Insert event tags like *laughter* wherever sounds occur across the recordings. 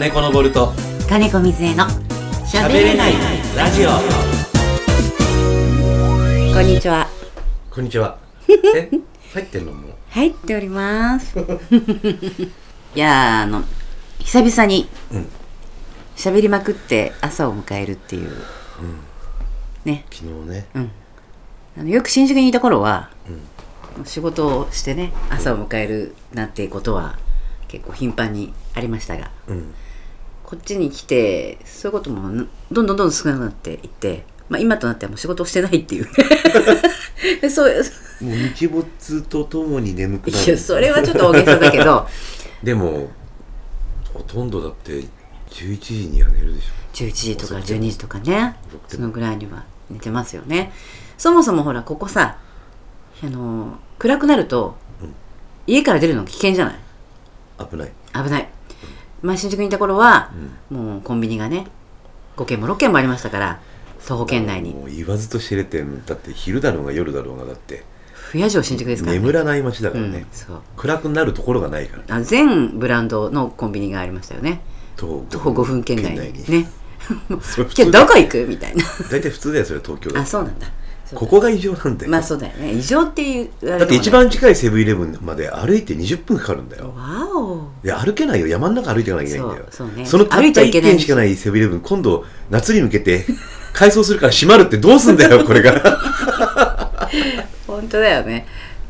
金子のボルト。金子水江の喋れないラジオ。こんにちは。こんにちは。*laughs* え入ってんのもう。入っております。*laughs* いやーあの久々にうん。喋りまくって朝を迎えるっていう、ね。昨日ね。うん。あのよく新宿にいた頃は、仕事をしてね朝を迎えるなんていうことは結構頻繁にありましたが。うんこっちに来てそういうこともんどんどんどんどん少なくなっていって、まあ、今となってはもう仕事をしてないっていう。*laughs* でそうもう日没とともに眠くいなる。やそれはちょっと大げさだけど。*laughs* でもほとんどだって11時には寝るでし11時とか遅くても12時とかね。そのぐらいには寝てますよね。そもそもほらここさあの暗くなると、うん。家から出るの危険じゃない？ょ危ない。危ないまあ新宿にいた頃は、もうコンビニがね5軒も6軒もありましたから徒歩圏内に。もう言わずと知れてんだって昼だろうが夜だろうがだって。不夜城新宿ですからね。眠らない街だからうんね、そう。暗くなるところがないから。あ全ブランドのコンビニがありましたよね。徒徒歩5分圏内に。ね。*laughs* それ普今日通だどこ行くみたいな。大体普通だよそれ東京だあそうなんだ。ここが異常なんだよ、まあそうだよね。異常っていうだって一番近いセブンイレブンまで歩いて20分かかるんだよ。わおいや歩けないよ。山の中歩いていかなきゃいけないんだよ。そうそうね。のたった歩いちゃいけ1ない軒しかないセブンイレブン今度夏に向けて *laughs* 改装するから閉まるってどうすんだよ *laughs* これが。本当だよね。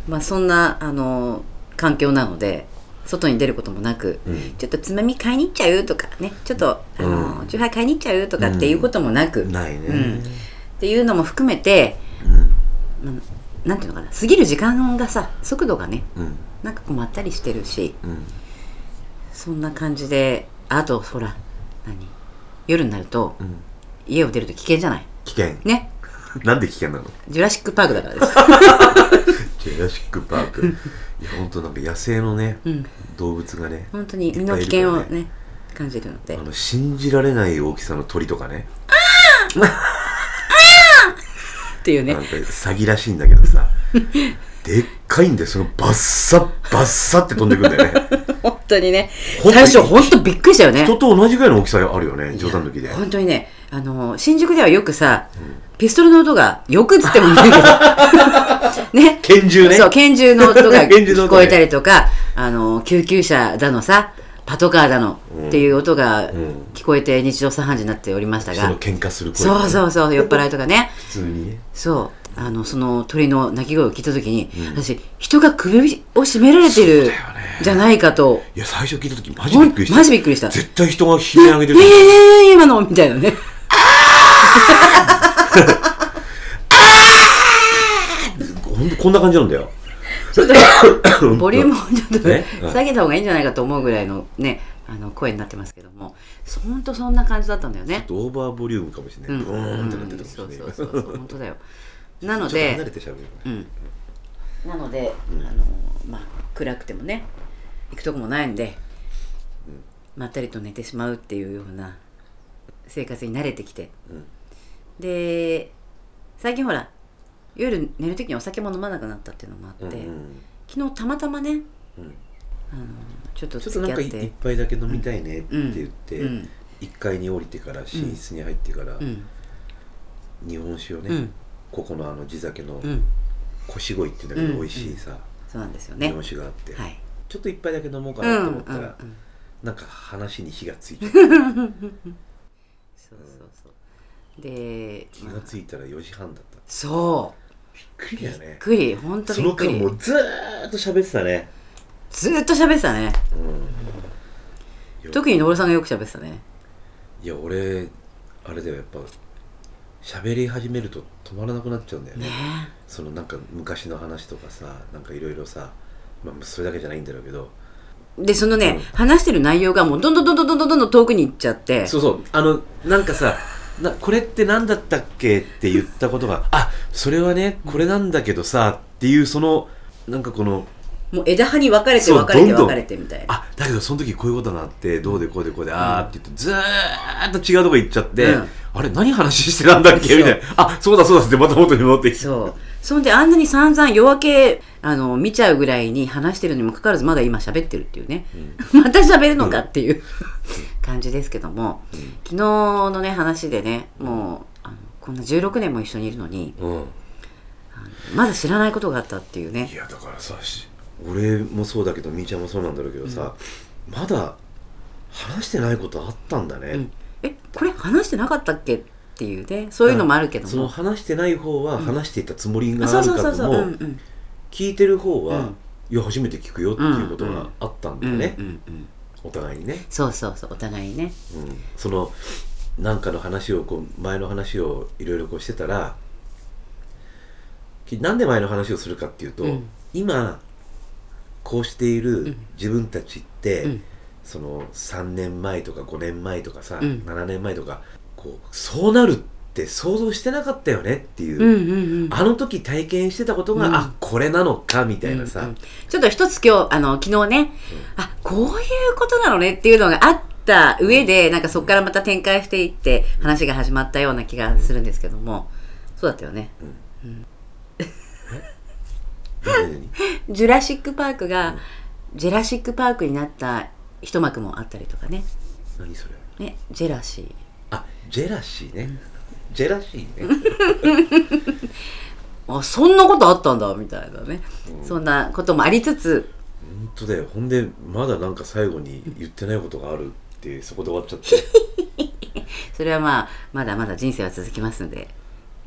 まあそんなあの環境なので外に出ることもなく、うん。ちょっとつまみ買いに行っちゃうとかね。ちょっとあの、うん。チューハイ買いに行っちゃうとかっていうこともなく、ないね。うん。っていうのも含めてうん。まあなんていうのかな。過ぎる時間がさ速度がねうん。なんかこうまったりしてるし。うんそんな感じであとほら何？夜になるとうん。家を出ると危険じゃない？危険。ね？なんで危険なの？ジュラシック・パークだからです。*laughs* ジェラシック・パーク。いや本当なんか野生のね、うん。動物がね本当に身の危険をるからね。感じるので。あの信じられない大きさの鳥とかね。っていうね。なんか詐欺らしいんだけどさ *laughs* でっかいんでそのバッサッバッサって飛んでくんだよね。*laughs* 本当にね。最初本当びっくりしたよね。人と同じぐらいの大きさあるよね冗談抜きで。本当にねあの新宿ではよくさ、ピストルの音がよくっつってもいいけど。*laughs* ね。拳銃ね。そう拳銃の音が *laughs* 聞こえたりとかあの救急車だのさパトカーだのっていう音がん。聞こえて日常茶飯事になっておりましたが、その喧嘩する声そうそうそう酔っ払いとかね。普通にね。そうあのその鳥の鳴き声を聞いた時に、私人が首を絞められてるじゃないかと。いや最初聞いた時マジびっくりした。マジびっくりした。絶対人が悲鳴上げてる。えー、今のみたいなね。ほんとこんな感じなんだよボリュー。ムをちょっと下げた方がいいんじゃないかと思うぐらいのねあの声になってますけども本当そんな感じだったんだよね。オー。バー。ボリュー。ムかもしれない、うん、ブー。ンってなってたうもしれないそうそうそう本当だよ。なのちょっと離れで、てしゃべるうん、なので、あのまあ暗くてもね行くとこもないんで、まったりと寝てしまうっていうような生活に慣れてきて、うん。で最近ほら夜寝る時にお酒も飲まなくなったっていうのもあって、うん昨日たまたまねうん。あのちょっとちょっとなんか一付き合って杯だけ飲みたいねって言って、うん。1階に降りてから寝室に入ってから、うん。日本酒をね、うんここのあの地酒のうん。腰鯉っていうんだけど、うん美味しいさ、そうなんですよ日ね本酒があって、はい。ちょっと一杯だけ飲もうかうんなと思ったら、うんうんなんか話に火がついて。*laughs* そうそうそう。で、まあ気がついたら4時半だった。そう。びっくりだよね。びっくり。本当そのびっくり。間もうずーっと喋ってたね、ずーっと喋ってたね。うん、特に野呂さんがよく喋ってたね。いや俺あれだよ。やっぱ喋り始めると止まらなくなっちゃうんだよね、ね、そのなんか昔の話とかさなんかいろいろさ、まあ、それだけじゃないんだろうけど。でそのね、うん、話してる内容がもうどんどんどんどんどんどんどん遠くに行っちゃって。そうそう。あのなんかさなこれって何だったっけって言ったことがあそれはねこれなんだけどさっていうそのなんかこのもう枝葉に分かれて分かれて分かれてみたいな。あだけどその時こういうことがあってどうでこうでこうで、あーって言ってずーっと違うとこ行っちゃって、うん。あれ何話してたんだっけみたいな。あそうだそうだってまた元に戻ってきて。そう。そんであんなに散々夜明けあの見ちゃうぐらいに話してるにもかかわらずまだ今喋ってるっていうね、*laughs* また喋るのかっていう、感じですけども、昨日のね話でねもうあのこんな16年も一緒にいるのにうん。まだ知らないことがあったっていうね。いやだからさし俺もそうだけどみーちゃんもそうなんだろうけどさ、まだ話してないことあったんだね、うん。えこれ話してなかったっけっていうね。そういうのもあるけどそのも話してない方は話していたつもりがあるかともうん。うん聞いてる方は、うん。いや初めて聞くよっていうことがあったんだよね、うんうんうん。お互いにね、そうそうそうお互いにね。うん、そのなんかの話をこう前の話をいろいろこうしてたらきなんで前の話をするかっていうと、うん。今こうしている自分たちって、うん。その3年前とか5年前とかさ、うん。7年前とかこうそうなるって想像してなかったよねっていう、うんうんうん。あの時体験してたことが、うん。あこれなのかみたいなさ、うんうん。ちょっと一つ今日あの昨日ね、あこういうことなのねっていうのがあった上でなんかそこからまた展開していって話が始まったような気がするんですけども。そうだったよね。何々ジュラシック・パークがジェラシック・パークになった一幕もあったりとかね。何それ？ねジェラシー。あジェラシーね、ジェラシーね。*laughs* あそんなことあったんだみたいなね、そんなこともありつつ。本当だよ。ほんでまだなんか最後に言ってないことがあるってそこで終わっちゃって。*laughs* それはまあまだまだ人生は続きますんで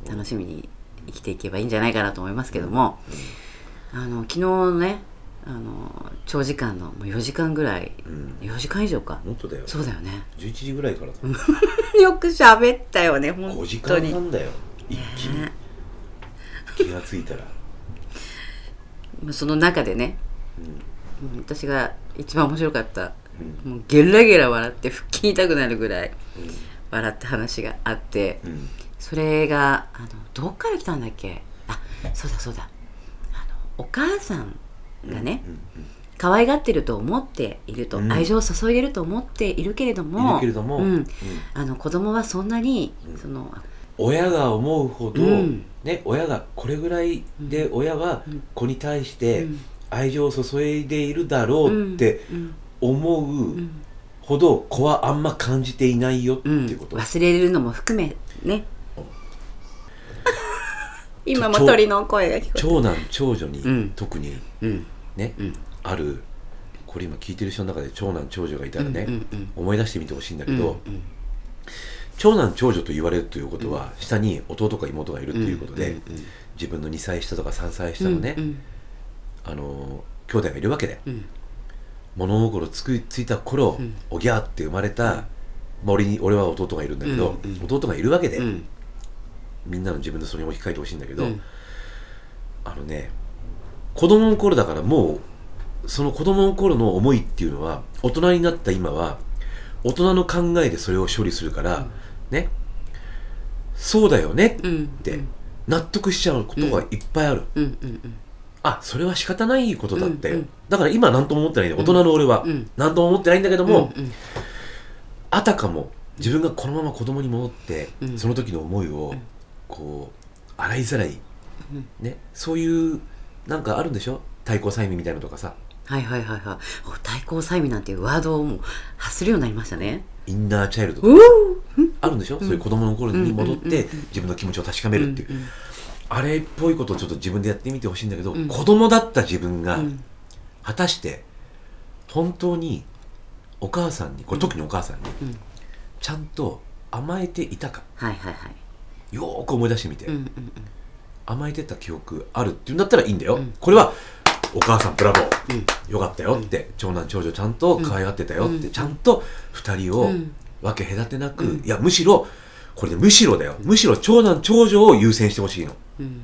楽しみに生きていけばいいんじゃないかなと思いますけども、あの昨日ねあの長時間のもう4時間ぐらい、ん。4時間以上か。本当だよそうだよね。11時ぐらいからだ。*laughs* よく喋ったよね本5時当に間半だよ。一気に。ね気がついたら。ま *laughs* あその中でね、もう私が一番面白かった、もうゲラゲラ笑って腹筋痛くなるぐらい笑った話があって、うん。それがあのどっから来たんだっけ？あそうだそうだお母さんがね、可愛がってると思っていると、うん。愛情を注いでると思っているけれどもども。うん。うん。あの子供はそんなに、うん。その親が思うほど、うん。ね親がこれぐらいで親は子に対してうん。愛情を注いでいるだろうってうん。思うほど子はあんま感じていないよってうんいうこと、忘れるのも含めね今も鳥の声が聞こえ長男長女に、うん。特にうん。ね、うん。あるこれ今聞いてる人の中で長男長女がいたらね、うんうんうん。思い出してみてほしいんだけど、うん長男長女と言われるということは、下に弟か妹がいるということで、うんうん自分の2歳下とか3歳下のね、うんあの兄弟がいるわけで、うん。物心つくついた頃、うん。おぎゃーって生まれた、まあ、俺に俺は弟がいるんだけど、うんうん。弟がいるわけで、うんみんなの自分でそれに置き換えてほしいんだけど、うん。あのね子供の頃だからもうその子供の頃の思いっていうのは大人になった今は大人の考えでそれを処理するから、ねそうだよねっうんて納得しちゃうことがいっぱいある、うんうんうん。あそれは仕方ないことだったよ、うんうん。だから今何とも思ってないんだよ大人の俺は、うん何とも思ってないんだけども、うんうん。あたかも自分がこのまま子供に戻って、うん。その時の思いをこう洗いざらい、うん。ねそういうなんかあるんでしょ？対抗催眠みたいなのとかさ。はいはいはいはい。お対抗催眠なんていうワードをもう発するようになりましたね。インナーチャイルドとうかー！あるんでしょ、そういう子供の頃に戻っうんうんうん。て自分の気持ちを確かめるっていう、うんうんあれっぽいことをちょっと自分でやってみてほしいんだけど、うん。子供だった自分がうん。果たして本当にお母さんにこれ特にお母さんにうん。ちゃんと甘えていたか。はいはいはいよーく思い出してみて、うんうん甘えてた記憶あるっていうんだったらいいんだよ、うん。これはお母さんブラボー、うん。よかったよって、長男長女ちゃんと可愛がってたよって、うん。ちゃんと2人をうん。分け隔てなく、うん。いやむしろこれねむしろだよ。むしろ長男長女を優先してほしいの。うん。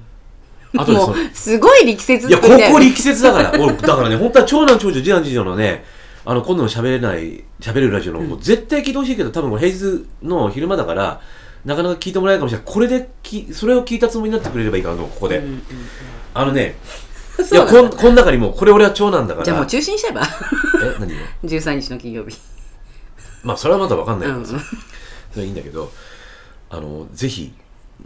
あともうすごい力説いやここ力説だから俺だからね本当は長男長女次男次女のねあの今度の喋れない喋れるラジオの、もう絶対聞いてほしいけど多分平日の昼間だからなかなか聞いてもらえないかもしれない。これできそれを聞いたつもりになってくれればいいかなとここで、うんうんあのねいやこんこん中にもこれ俺は長男だから。じゃあもう中止にしちゃえば。え何が13日の金曜日。まあそれはまだ分かんないからさ、うんそれはいいんだけどあのぜひ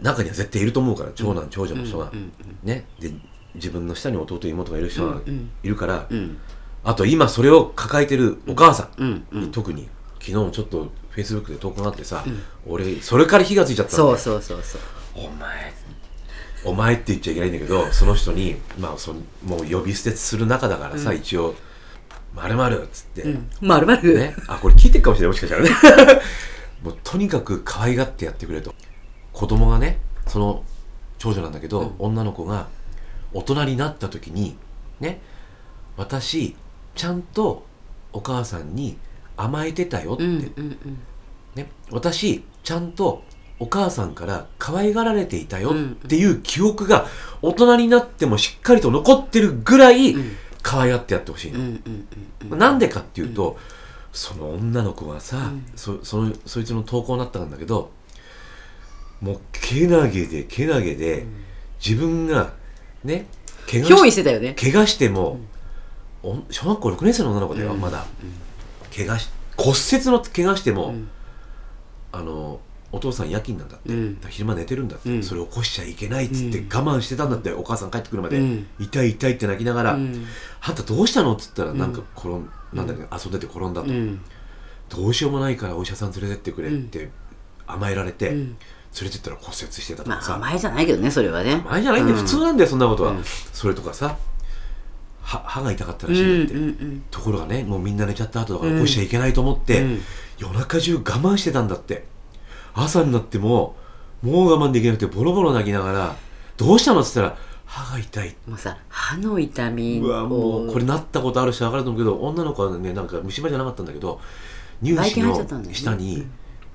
中には絶対いると思うから長男、長女の人が、うんうんね？で自分の下に弟妹がいる人がうんうん。いるから、うん。あと今それを抱えてるお母さん。うんうん。に特に昨日もちょっとフェイスブックで投稿があってさ、俺それから火がついちゃったんだよ。そうそうそうそう。お前お前って言っちゃいけないんだけどその人にまあそのもう呼び捨てする仲だからさ、一応「まるまるっつって、うん。まるまる。ね、あこれ聞いてるかもしれないもしかしたらね。*laughs* もうとにかく可愛がってやってくれと。子供がねその長女なんだけど、女の子が大人になった時にね私ちゃんとお母さんに甘えてたよって、うんうんうん。ね、私ちゃんとお母さんから可愛がられていたようんっていう記憶が大人になってもしっかりと残ってるぐらいん。可愛がってやってほしいの、うんうんうんなんでかっていうと、その女の子がさ、そそのそいつの投稿になったんだけどもうけなげでけなげで、自分がね怪我ししてたよね。怪我しても、お小学校6年生の女の子だよ、うん。まだ、怪我し骨折の怪我しても、ん。あのお父さん夜勤なんだって、うん。昼間寝てるんだって、うん。それ起こしちゃいけないっつってうん。我慢してたんだって、お母さん帰ってくるまで、うん。痛い痛いって泣きながら、うんあんたどうしたの？っつったらなんか転ん、なんだっけ遊んでて転んだと、うんどうしようもないからお医者さん連れてってくれって甘えられて、うん。連れてったら骨折してたとかさ、まあ甘えじゃないけどねそれはね。前じゃないんだよ、うん。普通なんだよそんなことは、うん。それとかさ。は歯が痛かったうんうんらしいって、うんところがねもうみんな寝ちゃった後だから起こしちゃいけないと思って、うん。夜中中我慢してたんだって。朝になってももう我慢できなくてボロボロ泣きながら「どうしたの?」っつったら「歯が痛い」もうさ歯の痛みうわもをうこれなったことある人分かると思うけど女の子はねなんか虫歯じゃなかったんだけど乳歯の下に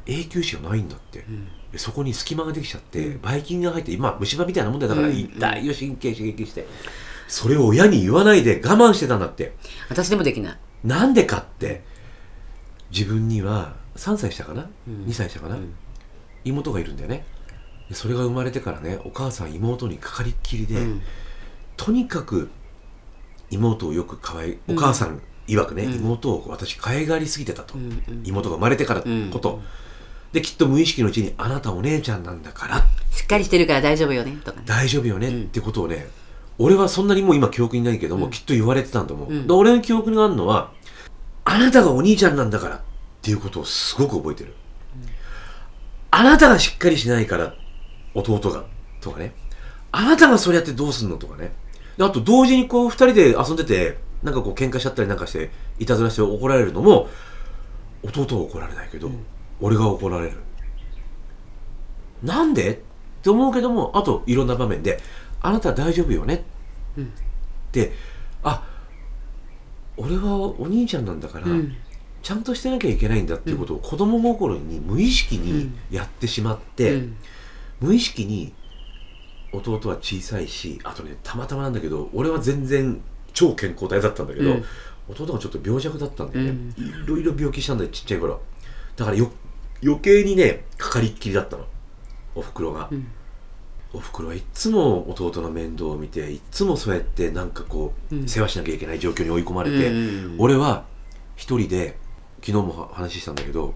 永久歯がないんだって、でそこに隙間ができちゃって、ばい菌が入って今虫歯みたいなもんだからうん。痛いよ神経刺激してそれを親に言わないで我慢してたんだって。私でもできない。なんでかって自分には3歳したかな、うん。2歳したかな、ん。妹がいるんだよね。でそれが生まれてからねお母さん妹にかかりっきりで、うん。とにかく妹をよく可愛いお母さん曰くね、うん。妹を私可愛がりすぎてたと、妹が生まれてからうんこと、できっと無意識のうちにあなたお姉ちゃんなんだから。しっかりしてるから大丈夫よねとかね。大丈夫よねうんってことをね、俺はそんなにもう今記憶にないけども、うん。きっと言われてたんだもん、う。ん。で俺の記憶にあるのはあなたがお兄ちゃんなんだからっていうことをすごく覚えてる、あなたがしっかりしないから弟がとかね。あなたがそれやってどうすんのとかね。であと同時にこう二人で遊んでてなんかこう喧嘩しちゃったりなんかしていたずらして怒られるのも弟は怒られないけど、俺が怒られる。なんで？って思うけどもあといろんな場面で「あなた大丈夫よね」うん。ってあ俺はお兄ちゃんなんだから、うん。ちゃんとしてなきゃいけないんだっていうことを子供心に無意識にやってしまって、うん。無意識に弟は小さいしあとねたまたまなんだけど俺は全然超健康体だったんだけど、うん。弟がちょっと病弱だったんだよね、うん。いろいろ病気したんだよちっちゃい頃。だからよ余計にねかかりっきりだったの。おふくろが、うんおふくろはいっつも弟の面倒を見ていっつもそうやってなんかこう、うん。世話しなきゃいけない状況に追い込まれて、うん俺は一人で昨日も話したんだけど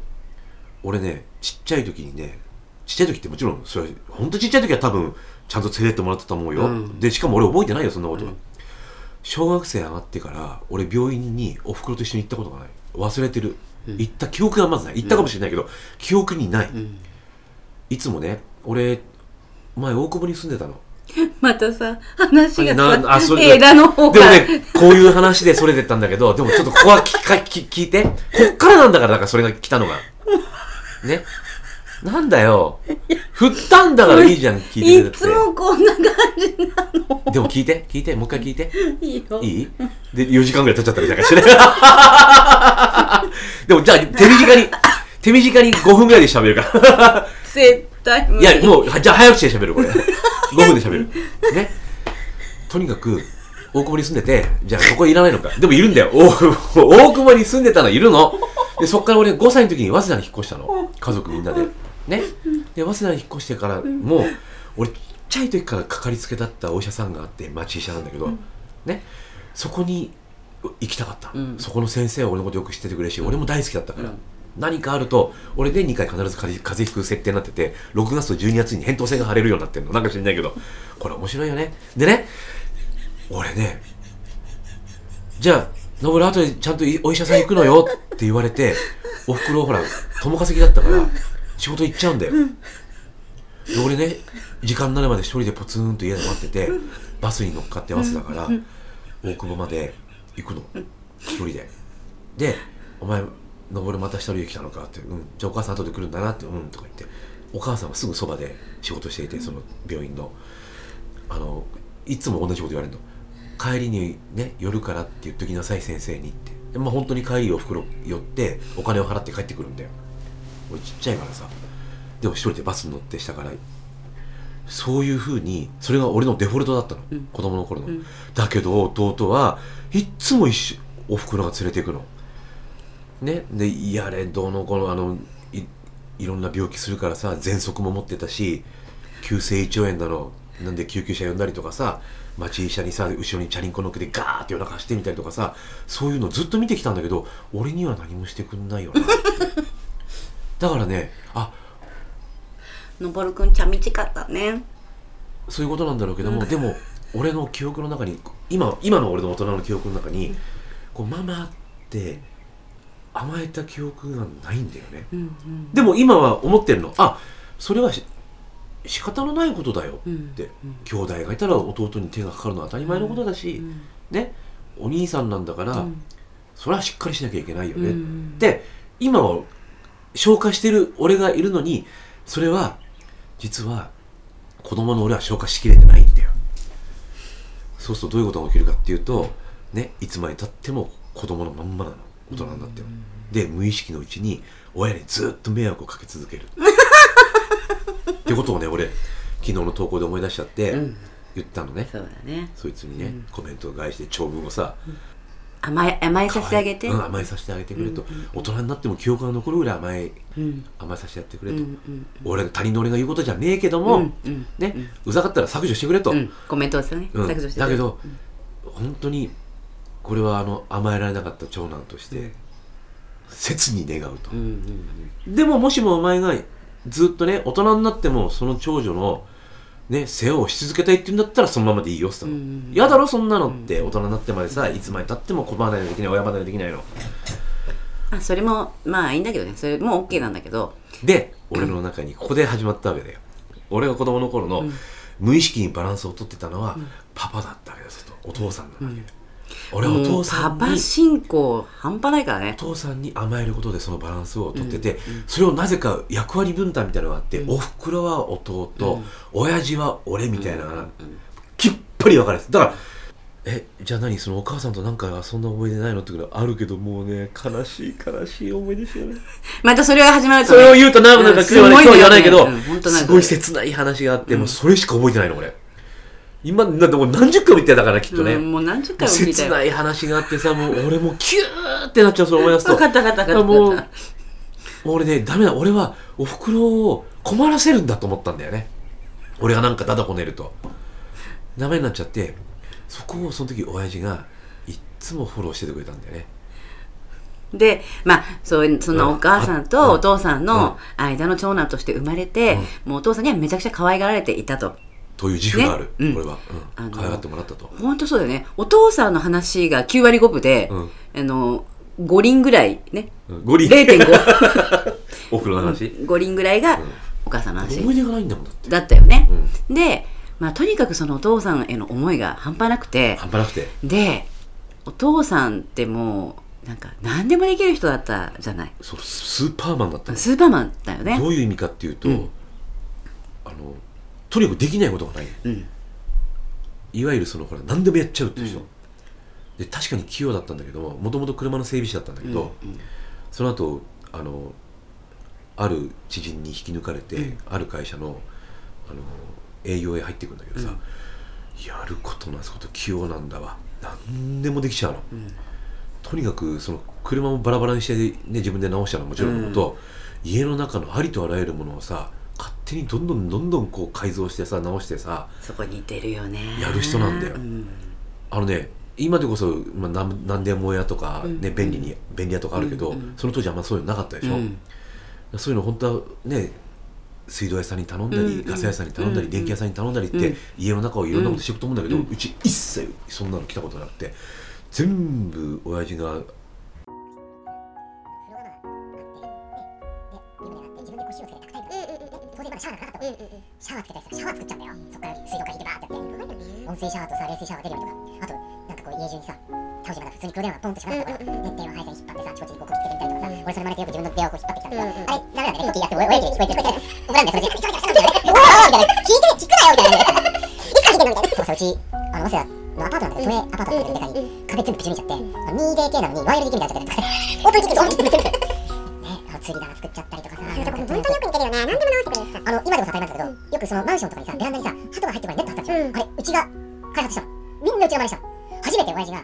俺ねちっちゃい時にねちっちゃい時ってもちろんそれほんとちっちゃい時は多分ちゃんと連れてってもらってたと思うよ、うん。でしかも俺覚えてないよそんなことは、うん。小学生上がってから俺病院におふくろと一緒に行ったことがない。忘れてる、うん。行った記憶がまずない。行ったかもしれないけど、記憶にない、うん。いつもね俺前大久保に住んでたのまたさ話がなあそされ枝の方がでもね、こういう話でそれてったんだけど、でもちょっとここは聞か聞聞いて。こっからなんだから、だからそれが来たのが。ね。なんだよ。振ったんだからいいじゃん、聞いてくれていつ。もこんな感じなのでも聞いて、聞いて、もう一回聞いて。いいよいい？で、4時間ぐらい経っちゃったりなんかしてね。*laughs* でもじゃあ、手短に、手短に5分ぐらいで喋るから。*laughs* 絶対無理いや、もう、はじゃあ早口で喋る、これ。*laughs* 5分で喋る。ね。とにかく、大久保に住んでて、じゃあそこいらないのか。でもいるんだよ。大久保大久保に住んでたのいるの。で、そっから俺5歳の時に早稲田に引っ越したの。家族みんなで。ね。で、早稲田に引っ越してから、もう、俺、ちっちゃい時からかかりつけだったお医者さんがあって、町医者なんだけど、ねそこに行きたかった、うんそこの先生は俺のことよく知っててくれるし、俺も大好きだったから、うん何かあると俺で2回必ず風邪ひく設定になってて6月と12月に扁桃腺が腫れるようになってるの。なんか知んないけど。これ面白いよね。でね俺ねじゃあノブル後でちゃんとお医者さん行くのよ。って言われておふくろほら友稼ぎだったから仕事行っちゃうんだよ。で俺ね時間になるまで一人でポツンと家で待っててバスに乗っかってバスだから大久保まで行くの。一人で。で「お前登るまた一人で来たのか?」って「うんじゃあお母さん後で来るんだな」って「うん」とか言って。お母さんはすぐそばで仕事していてその病院の。あのいつも同じこと言われるの。帰りにね寄るからって言っときなさい先生にって。でまあ本当に帰りおふくろ寄ってお金を払って帰ってくるんだよ。俺ちっちゃいからさ。でも一人でバスに乗って下からそういうふうにそれが俺のデフォルトだったの、うん。子供の頃の、うん。だけど弟はいっつも一緒おふくろが連れていくのね。でやれどうのこのあのいいろんな病気するからさ喘息も持ってたし急性胃腸炎だのなんで救急車呼んだりとかさ町医者にさ後ろにチャリンコ乗っけてガーって夜中走ってみたりとかさそういうのずっと見てきたんだけど俺には何もしてくんないよなって。*laughs* だからねあのぼるくんちゃみちかったね。そういうことなんだろうけども、でも俺の記憶の中に今今の俺の大人の記憶の中にこうママって甘えた記憶がないんだよね。うんうん。でも今は思ってるの。あそれはし仕方のないことだようんって、うん兄弟がいたら弟に手がかかるのは当たり前のことだし、うんね。お兄さんなんだから、うん。それはしっかりしなきゃいけないよね、うんで今は消化してる俺がいるのにそれは実は子供の俺は消化しきれてないんだよ。そうするとどういうことが起きるかっていうとねいつまでたっても子供のまんまなの大人になっても、で無意識のうちに親にずっと迷惑をかけ続ける。*laughs* ってことをね俺昨日の投稿で思い出しちゃって、うん。言ったのね。そうだね。そいつにね、うん。コメントを返して長文をさ、甘え甘えさせてあげて。うん、甘えさせてあげてくれと、うんうん。うん大人になっても記憶が残るぐらい甘えうん。甘えさせてやってくうんれと、うん。俺他人の俺が言うことじゃねえけども、うんうんね、うざかったら削除してくれと、うん。コメントをですね。うん。削除してだけど、本当にこれはあの甘えられなかった長男として切に願うと。う、んうんでももしもお前がずっとね大人になってもその長女のね世話をし続けたいって言うんだったらそのままでいいよって言ったの、うん嫌だろそんなのって。大人になってまでさいつまでたっても子離れできない親離れできないの。あそれもまあいいんだけどね。それも OK なんだけど。で俺の中にここで始まったわけだよ。俺が子供の頃の無意識にバランスをとってたのはパパだったわけですとお父さんなわけ、俺はおもう父さパんにパ信仰半端ないからおね父さんに甘えることでそのバランスをとってて、それをなぜか役割分担みたいなのがあって、おふくろは弟、親父は俺みたいなのがきっぱり分かれてただからえじゃあ何？そのお母さんとなんかそんな思い出ないのってことあるけどもうね悲しい悲しい思い出しよね。*laughs* またそれが始まるとそねれを言うとなんかなんかうん今日言わないけど、うんすごい切ない話があって、もうそれしか覚えてないの俺今だってもう何十回も言ってたからきっとね、うんもう何十回も聞いたよ切ない話があってさもう俺もうキューってなっちゃうそれ思い出すと。分かった分かった。分かったもうもう俺ねダメだ俺はおふくろを困らせるんだと思ったんだよね。俺がなんかだだこねると。ダメになっちゃってそこをその時親父がいっつもフォローしててくれたんだよね。でまあそういうそん。なお母さんうん。とお父さんの間の長男として生まれて、もうお父さんにはめちゃくちゃ可愛がられていたとという自負がある、ね。うん。俺は、うん、あの可愛がってもらったと。本当そうだよね。お父さんの話が9割5分で、うん。あの5輪ぐらいね。うん。ゴリ0.5お風呂の話、5輪ぐらいがお母さんの話。思い出がないんだもんだって。だったよね、うで、まあ、とにかくそのお父さんへの思いが半端なくて。半端なくて。でお父さんってもうなんか何でもできる人だったじゃない。そうスーパーマンだったのスーパーマンだよね。どういう意味かっていうと、うん。あのとにかくできないことがない。うん。いわゆるそのほら何でもやっちゃうっていう人、うん。で確かに器用だったんだけどももともと車の整備士だったんだけど、うんその後あのある知人に引き抜かれて、うん。ある会社のあの営業へ入っていくんだけどさ、やることなすこと器用なんだわ。何でもできちゃうの、ん。とにかくその車もバラバラにして、ね、自分で直したのはもちろんのこと、家の中のありとあらゆるものをさ勝手にどんどんどんどんこう改造してさ直してさそこに似てるよね。やる人なんだよ。うん。あのね今でこそ、まあ、なんなんでも屋とか、ねうん。便利に便利屋とかあるけど、うんうん。その当時あんまそういうのなかったでしょ、うん。そういうの本当はね水道屋さんに頼んだり、うんうん。ガス屋さんに頼んだり、うん電気屋さんに頼んだりって、うん。家の中をいろんなことしていくと思うんだけど、ううんち一切そんなの来たことなくて全部親父がャワーつけたりさシャワー作っちゃうんだよそっから水道借りてバーってやって温水シャワーとさ冷水シャワー出るようにとかあとなんかこう家中にさ当時まだ普通に黒電話ポンとしかなかったから、で電話配線引っ張ってさちこちにこうこきつけてみたりとかさ、俺それ真似てよく自分の電話を引っ張ってきたんだけど、あれダメなんだね時やって親親に聞こえてる怒らんだよそれで「ちょちょちょちょ」みたいな「おーみたいな「聞いて聞くなよ」みたいな「いつから聞いてんの?」みたいなそうさうちあの早稲田のアパートなんだけど都営アパートなんだけどでかい壁全部ぶち抜いちゃって、2DK なのに 1LDK みたいになっちゃってるオープンキッチンオープンキッチン釣り棚作っちゃったりとかさ本当によく似てるよね。何でも直してくれるさあの今でもさ当たり前だけどよくそのマンションとかにさベランダにさ鳩が入ってこないネット張ったんですよ、あれうちが開発したの。みんなうちが真似したの初めて親父が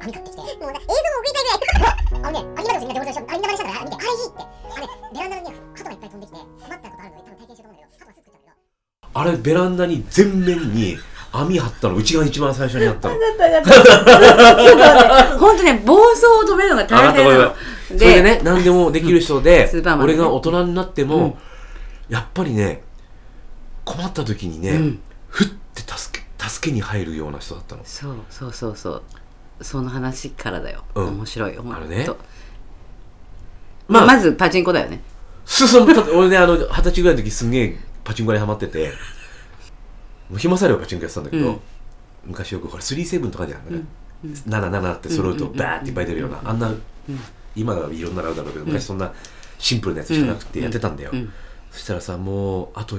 網買ってきて。もう映像を送りたいぐらい。*laughs* あのねあ今でもみんな上手でしょあみんな真似したから見て。あれいいって。あれベランダにね鳩がいっぱい飛んできて困ったことあるので多分体験してると思うんだけど鳩がすぐ作っちゃうんだけど。あれベランダに全面に網張ったのうちが一番最初にやったの。*laughs* 本当ね暴走を止めるのが大変なのそれでね何でもできる人で、*laughs* 俺が大人になっても、うん。やっぱりね困った時にね、うん。ふって助け助けに入るような人だったの。そうそうそうそう。その話からだよ、うん。面白い。ほんと。あ。のねまあ、まずパチンコだよね。そうそうた俺ねあの二十歳ぐらいの時すんげえパチンコにハマってて。もう暇さればパチンコやってたんだけど、うん。昔よくこれ37とかじゃん、ねうん。77って揃うとうんバーっていっぱい出るような、あんな、今はいろんなのあるだろうけど、昔そんなシンプルなやつしかなくてやってたんだよ、うん。そしたらさもうあと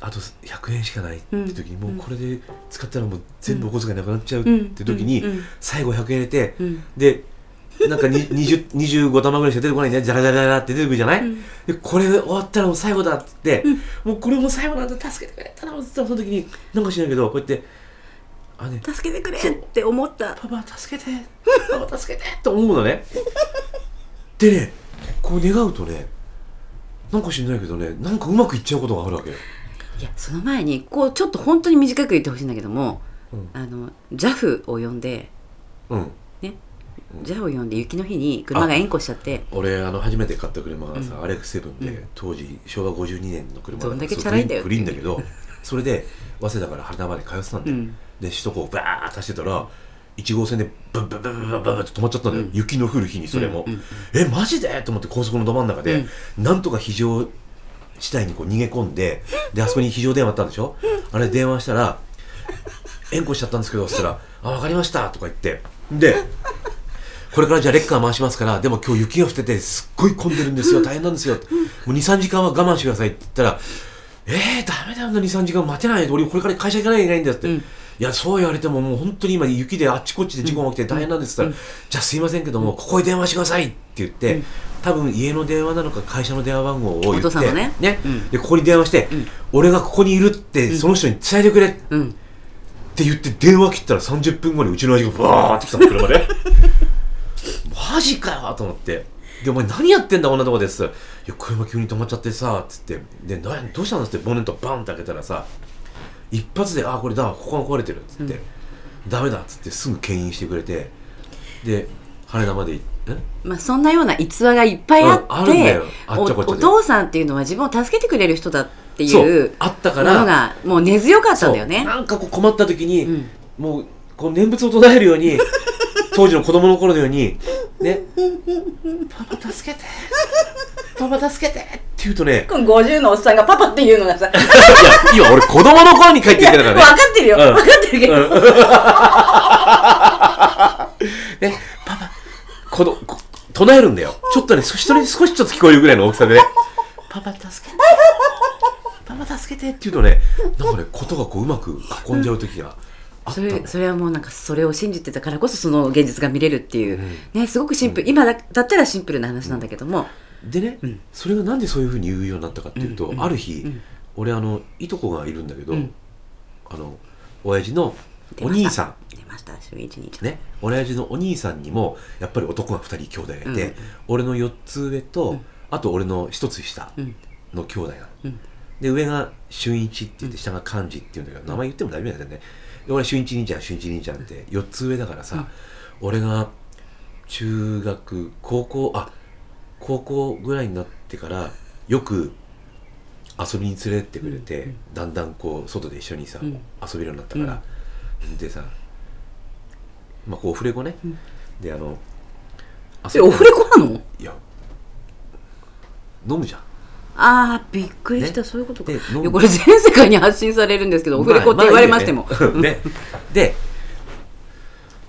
あと100円しかないって時に、もうこれで使ったらもう全部お小遣いなくなっちゃうって時に、最後100円入れて、うん。でなんかに20 25玉ぐらいしか出てこないねじゃらじゃらじゃらって出てくるじゃない、でこれ終わったらもう最後だっつって、もうこれもう最後なんだ助けてくれたらその時になんかしないけどこうやってあね助けてくれって思った。パパ助けて。パパ助けて。って思うのね。*laughs* でねこう願うとねなんか知んないけどねなんかうまくいっちゃうことがあるわけよ。いやその前にこうちょっと本当に短く言ってほしいんだけども、うん。あの JAF を呼んでうん。ね JAF を呼んで雪の日に車が援護しちゃって。俺あの初めて買った車がさ、アレックブンで、当時昭和52年の車どんだけチャラいんだよグリーングリーンだけどそれで早稲田から羽田まで通ってたんだよ、うんで首都高をバーッ足してたら1号線でブンブンブンブンブンブンって止まっちゃったんだよ、雪の降る日にそれも、うんうんえマジでと思って高速のど真ん中で、なんとか非常地帯にこう逃げ込んでであそこに非常電話あったんでしょあれ電話したら「援護しちゃったんですけど」そしたら「あ分かりました」とか言ってでこれからじゃあレッカー回しますから、でも今日雪が降っててすっごい混んでるんですよ、大変なんですよ。もう2、3時間は我慢してくださいって言ったら、えー、ダメだよな、2、3時間待てない。俺これから会社行かなきゃいけないんだよって。うんいや、そう言われてももう本当に今雪であっちこっちで事故が起きて大変なんですって言ったら、じゃあすいませんけども、ここに電話してくださいって言って、多分家の電話なのか会社の電話番号を言って、ね。うん。で、ここに電話して、俺がここにいるってその人に伝えてくれって言って電話切ったら30分後にうちの親父がバーって来たの車で。*laughs* マジかよと思って。でお前何やってんだこんなとこです。いや車急に止まっちゃってさつって。でなどうしたんですってボンネットバンって開けたらさ一発で「あこれだここが壊れてる」っつって、ダメだ」っつってすぐ牽引してくれてで羽田まで行ってんまあ、そんなような逸話がいっぱいあって、おお父さんっていうのは自分を助けてくれる人だってそいううあったかものらがもう根強かったんだよね。なんかこう困った時に、うん。もうこう念仏を唱えるように *laughs* 当時の子供の頃のようにねパパ助けてパパ助けてって言うとねこの50のおっさんがパパっていうのがさ、いや今俺子供の頃に帰ってきてたからね。分かってるよ、うん。分かってるけど、*laughs* ねパパこのこ唱えるんだよ。ちょっとね人に少しちょっと聞こえるぐらいの大きさでね。パパ助けて。*laughs* パパ助けてって言うとねなんかねことがこううまく運んじゃう時がそのれそれはもうなんかそれを信じてたからこそその現実が見れるっていう、ね、すごくシンプル、今だだったらシンプルな話なんだけども、でね、うん。それがなんでそういうふうに言うようになったかっていうと、うん。ある日、うん。俺あのいとこがいるんだけど、うん。あの親父のお兄さん。出ましたね親父のお兄さんにもやっぱり男が2人兄弟がいて、うん。うん俺の4つ上と、うん。あと俺の1つ下うん。の兄弟なの、うん。で上が俊一って言って下が寛治っていうんだけど名前言っても大丈夫なんだよね。で俺俊一兄ちゃん俊一兄ちゃんって4つ上だからさ、俺が中学高校あ高校ぐらいになってからよく遊びに連れてってくれて、だんだんこう外で一緒にさ、うん。遊べるようになったから、でさまあこうオフレコね、であのえオフレコなの？いや飲むじゃんああびっくりした、ね。そういうことか。これ全世界に発信されるんですけどオフレコって言われましても、まあまあね。でで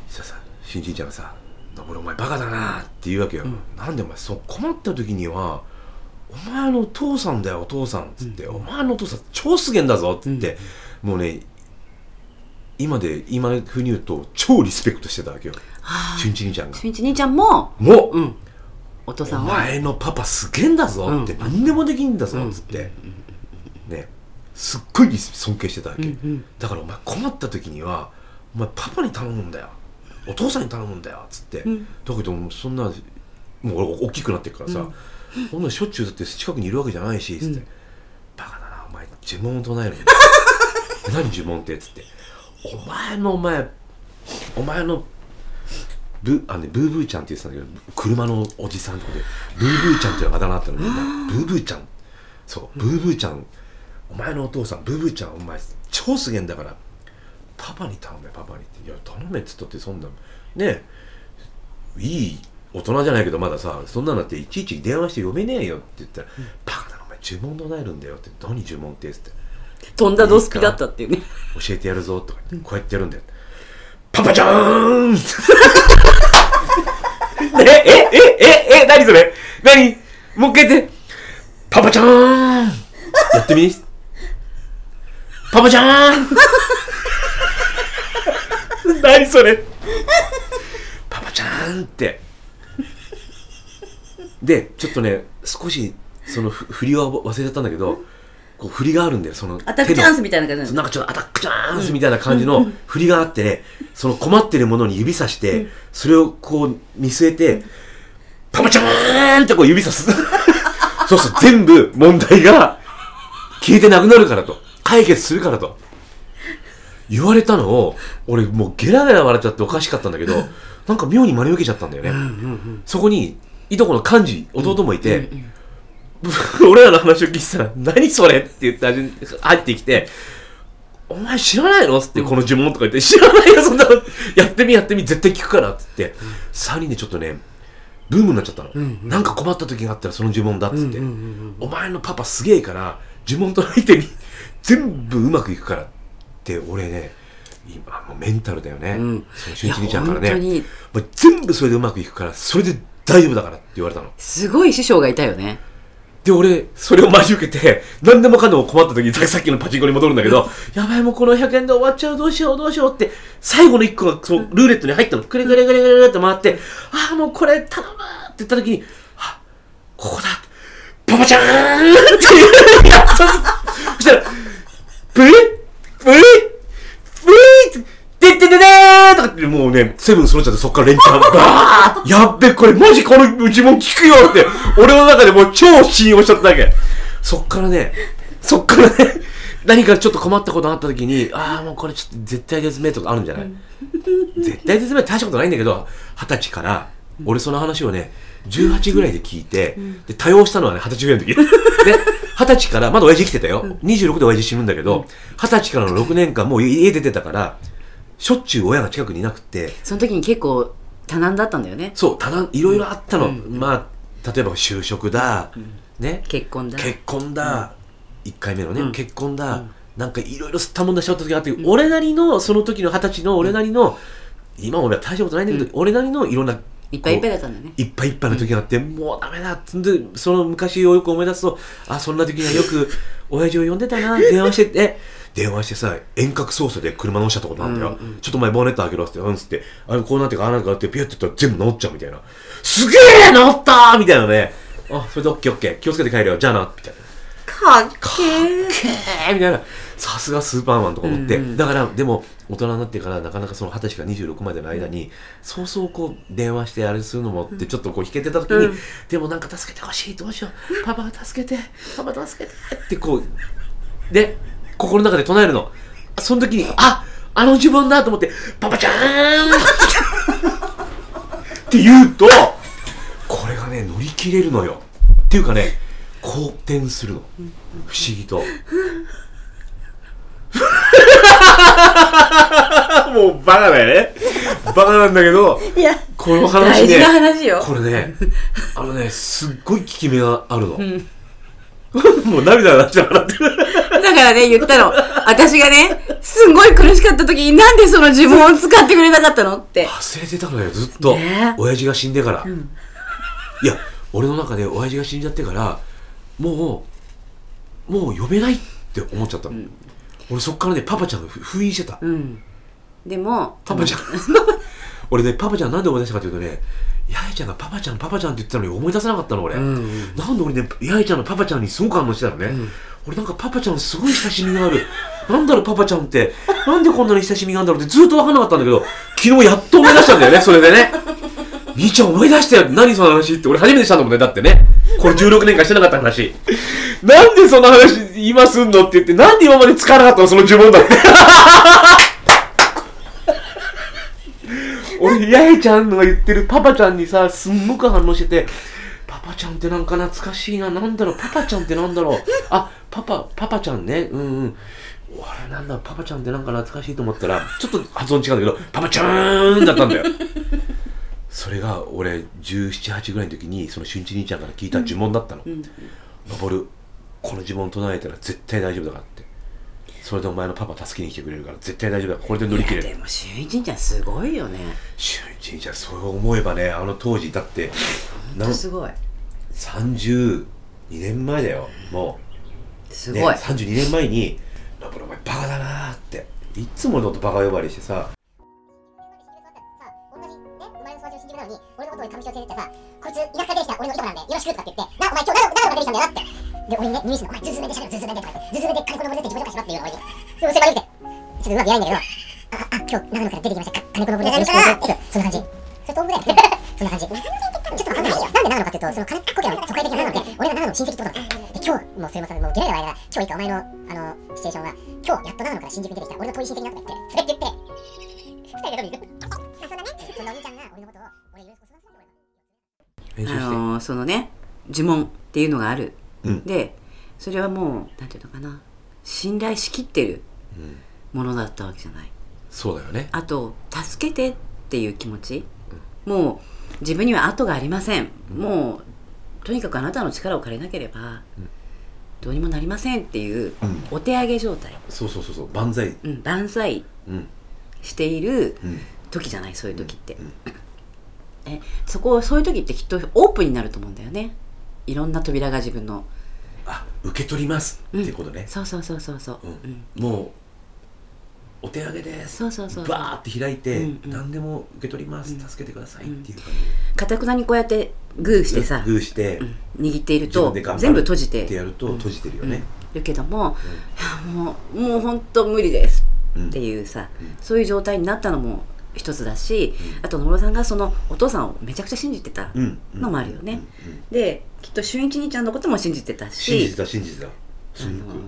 ささ新人ちゃんがさ「俺お前バカだな」って言うわけよ、なんでお前そう困った時には「お前のお父さんだよお父さん」っつって、お前のお父さん超すげえんだぞ」っつって、もうね今で今風に言うと超リスペクトしてたわけよ。俊一兄ちゃんが。しんいち兄ちゃんももう、うんお父さおんは。前のパパすげえんだぞって、うん何でもできんだぞっつって、ね。すっごい尊敬してたわけ、うんうん。だからお前困った時にはお前パパに頼むんだよ。お父さんに頼むんだよ。っつって、ん。だけどそんなもう俺大きくなってるからさ、こん。なしょっちゅうだって近くにいるわけじゃないしつって、バカだなお前呪文を唱えるんだ *laughs* 何呪文って？っつって。お前のお前お前のブあのね、ブーブーちゃんって言ってたんだけど車のおじさんとかでブーブーちゃんっていうあだ名あったの。みん。なブーブーちゃん。そうブーブーちゃん。お前のお父さんブーブーちゃんお前超すげえんだから。パパに頼めパパにって。いや頼めっつったってそんな。ねいい大人じゃないけどまださそんなのっていちいち電話して読めねえよって言ったら、バカだなお前呪文唱えるんだよって。何呪文って？っつって。飛んだドスピだったっていうね。教えてやるぞとか言ってこうやってやるんだよ、パパちゃーん *laughs* え、え、え、え、え、何それ？何？もう一回言って。パパちゃーんやってみ？パパちゃーん何それ？パパちゃーんって。で、ちょっとね、少し、そのふ振りは忘れちゃったんだけど、こう振りがあるんだよ、そのアタックチャンスみたいな感じなんかちょっとアタックチャンスみたいな感じの振りがあってね、その困ってるものに指さして、それをこう見据えて、パパちゃーんってこう指さす。*laughs* そうそう、全部問題が消えてなくなるからと。解決するからと。言われたのを、俺もうゲラゲラ笑っちゃっておかしかったんだけど、なんか妙に真似受けちゃったんだよね。そこに、いとこの幹事、弟もいて、*laughs* 俺らの話を聞いてたら、何それって言って入ってきて、お前知らないのつって、この呪文とか言って、知らないよ、そんなの。やってみ、やってみ、絶対聞くから、つって。3人でちょっとね、ブームになっちゃったの。なんか困った時があったらその呪文だっつって。お前のパパすげえから、呪文唱えてみ、全部うまくいくからって、俺ね、今もうメンタルだよね。んその俊一兄ちゃんからね全部それでうまくいくから、それで大丈夫だからって言われたの。すごい師匠がいたよねで、俺、それを待ち受けて、何でもかんでも困った時に、さっきのパチンコに戻るんだけど、やばい、もうこの100円で終わっちゃう、どうしよう、どうしようって、最後の1個が、そう、ルーレットに入ったの。くれくれくれくれって回って、ああ、もうこれ頼むって言った時に、あ、ここだ。パパちゃーんってやったそしたら、ブリッブリッブリッーとかってもうね、セブン揃っちゃってそっから連チャン、*laughs* バーやっべ、これマジこの呪文聞くよって、俺の中でもう超信用しちゃっただけ。そっからね、そっからね、何かちょっと困ったことがあった時に、ああ、もうこれちょっと絶対絶命とかあるんじゃない？絶対絶命大したことないんだけど、二十歳から、俺その話をね、18ぐらいで聞いて、で、多用したのはね、二十歳ぐらいの時。で、二十歳から、まだ親父生きてたよ。26で親父死ぬんだけど、二十歳からの6年間もう家出てたから、しょっちゅう親が近くにいなくて、その時に結構多難だったんだよね。そう、ただ、いろいろあったの。まあ、例えば就職だ、ね、結婚だ。結婚だ、一1回目のね、結婚だ、なんかいろいろ吸ったもんだしちゃった時があって、俺なりの、その時の二十歳の俺なりの、今俺は大したことないんだけど、俺なりのいろんな、いっぱいいっぱいだったんだね。いっぱいいっぱいの時があって、もうダメだっつんで、その昔をよく思い出すと、あ、そんな時にはよく親父を呼んでたな、電話してて、電話してさ、遠隔操作で車乗しちゃったことなんだよ。ちょっと前ボンネット開けろって、うんっつって、あれこうなってか、ああなってかって、ピュッてやったら全部乗っちゃうみたいな。すげえ乗ったーみたいなね。あ、それでオッケーオッケー。気をつけて帰るよ。じゃあな、みたいな。かっけけーみたいな。さすがスーパーマンとか思って。だから、でも、大人になってから、なかなかその20歳から26までの間に、そうそうこう、電話してあれするのもって、ちょっとこう、引けてた時に、うんでもなんか助けてほしい、どうしよう。パパ助けて、パパ助けてってこう、で、心の中で唱えるの。その時に、ああの自分だと思ってパパちゃんって言うとこれがね乗り切れるのよ。っていうかね好転するの。不思議と。*laughs* もうバカだよね。バカなんだけどいやこの話ね大事な話よ。これねあのねすっごい効き目があるの、*laughs* もう涙が出しながら。ってだからね言ったの。私がねすごい苦しかった時になんでその呪文を使ってくれなかったの？って。忘れてたのよずっと、ね。親父が死んでから、いや俺の中で親父が死んじゃってからもうもう呼べないって思っちゃったの、俺そっからねパパちゃんがふ封印してた、うん。でもパパちゃん。*laughs* 俺ねパパちゃんなんで思い出したかというとね八重ちゃんがパパちゃんパパちゃんって言ってたのに思い出せなかったの俺、んなんで俺ね八重ちゃんのパパちゃんにすごく反応してたのね、俺なんかパパちゃんすごい親しみがある。*laughs* なんだろうパパちゃんって。なんでこんなに親しみがあるんだろうってずっと分かんなかったんだけど昨日やっと思い出したんだよねそれでね。みーちゃん思い出したよ何その話って。俺初めてしたんだもんねだってね。これ16年間してなかった話。なんでその話今すんのって言ってなんで今まで使わなかったのその呪文だって。*laughs* 俺八重ちゃんのが言ってるパパちゃんにさすんごく反応しててパパちゃんってなんか懐かしいな。なんだろう。パパちゃんってなんだろう。あパパパパちゃんね。うんうん。あれなんだパパちゃんってなんか懐かしいと思ったらちょっと発音違うんだけどパパちゃーんだったんだよ。それが俺1718ぐらいの時にその俊一兄ちゃんから聞いた呪文だったの「登る。この呪文唱えたら絶対大丈夫だから」って。それでお前のパパ助けに来てくれるから絶対大丈夫だ。これで乗り切れる。でも俊一ちゃんすごいよね。俊一兄ちゃんそう思えばねあの当時だってなんすごい32年前だよもう、ね、すごい、32年前に「登るお前バカだな」っていっつも俺のことバカ呼ばわりしてさ俺のことを上条先生ってさ、こいつ田舎出てきた俺のいとこなんで、よろしくとかって言って、な、お前今日何の何の出てきたんだよなって。で、俺にね、入院してお前ズーズーでしゃべる、ズーズーでとか言って、ズーズーで金子のぼれって自己紹介しろっていうのてちょっとうまく言えないんだけど、あ、あ、今日長野から出てきました、か金子のぼれです、よろしくって、そんな感じ。それ。そんな感じ。ちょっとわかんないよ。なんで長野かっていうと、その金子家の疎開的な長野で、俺が長野の親戚ってことだから。で、今日、もうそれもさ、もうゲラゲラ間、今日いいか、お前の、あの、シチュエーションは、今日やっと長野から新宿に出てきた、俺の遠い親戚なとか言って、滑って言って、二人で飲みに行く。そんなね、そんなお兄ちゃんが俺のことを、俺よろしくおあのーそのね呪文っていうのがある、うん。でそれはもうなんていうのかな。信頼しきってるうん。ものだったわけじゃない。そうだよね。あと助けてっていう気持ち、もう自分には後がありません、もうとにかくあなたの力を借りなければ、どうにもなりませんっていう、うん。お手上げ状態、そうそうそうそう万歳。うん、万歳。うん。しているうん。時じゃないそういう時って、うん。えそこそういう時ってきっとオープンになると思うんだよね。いろんな扉が自分の。あ受け取りますってことね、そうそうそうそうそう、うん。うん。もうお手上げです。そうそうそうバーって開いて、うんうん。何でも受け取ります、助けてくださいっていう感かたくなにこうやってグーしてじさ、グーして、うん。握っていると全部閉じて。ってやると閉じてるよね、るけども、もうもう本当無理です。うん。っていうさ、うん。そういう状態になったのも一つだし、あと野呂さんがそのお父さんをめちゃくちゃ信じてたうん。のもあるよね、うん。うん。できっと俊一兄ちゃんのことも信じてたし信じてた信じてたすあごくの